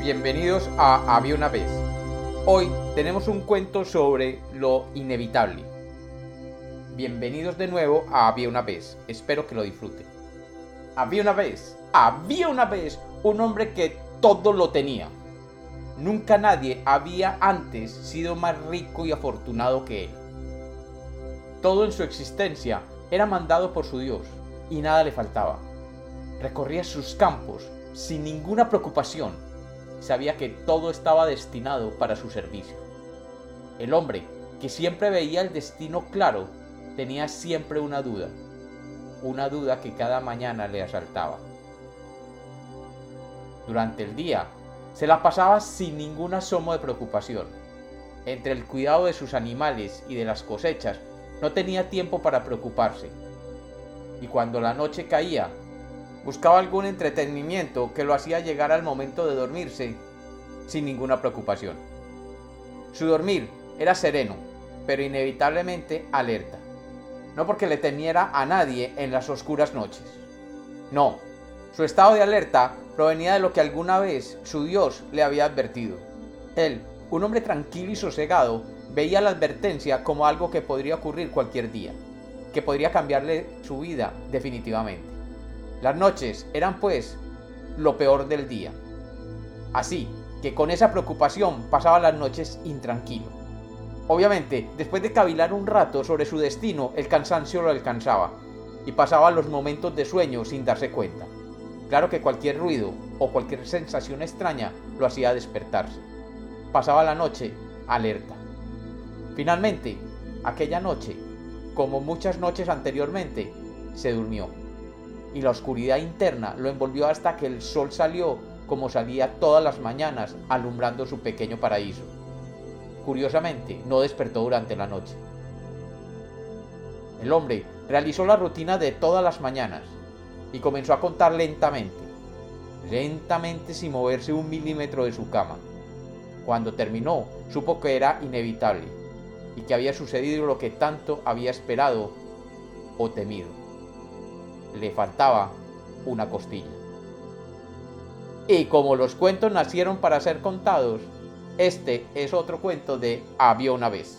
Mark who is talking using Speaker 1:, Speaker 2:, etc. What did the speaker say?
Speaker 1: bienvenidos a Había una vez. Hoy tenemos un cuento sobre lo inevitable. Bienvenidos de nuevo a Había una vez, espero que lo disfruten. Había una vez, había una vez un hombre que todo lo tenía. Nunca nadie había antes sido más rico y afortunado que él. Todo en su existencia era mandado por su Dios y nada le faltaba. Recorría sus campos sin ninguna preocupación. Sabía que todo estaba destinado para su servicio. El hombre, que siempre veía el destino claro, tenía siempre una duda. Una duda que cada mañana le asaltaba. Durante el día, se la pasaba sin ningún asomo de preocupación. Entre el cuidado de sus animales y de las cosechas, no tenía tiempo para preocuparse. Y cuando la noche caía, buscaba algún entretenimiento que lo hacía llegar al momento de dormirse sin ninguna preocupación. Su dormir era sereno, pero inevitablemente alerta. No porque le temiera a nadie en las oscuras noches. No, su estado de alerta provenía de lo que alguna vez su Dios le había advertido. Él, un hombre tranquilo y sosegado, veía la advertencia como algo que podría ocurrir cualquier día, que podría cambiarle su vida definitivamente. Las noches eran pues lo peor del día. Así que con esa preocupación pasaba las noches intranquilo. Obviamente, después de cavilar un rato sobre su destino, el cansancio lo alcanzaba y pasaba los momentos de sueño sin darse cuenta. Claro que cualquier ruido o cualquier sensación extraña lo hacía despertarse. Pasaba la noche alerta. Finalmente, aquella noche, como muchas noches anteriormente, se durmió y la oscuridad interna lo envolvió hasta que el sol salió como salía todas las mañanas alumbrando su pequeño paraíso. Curiosamente, no despertó durante la noche. El hombre realizó la rutina de todas las mañanas y comenzó a contar lentamente, lentamente sin moverse un milímetro de su cama. Cuando terminó, supo que era inevitable y que había sucedido lo que tanto había esperado o temido le faltaba una costilla. Y como los cuentos nacieron para ser contados, este es otro cuento de Había una vez.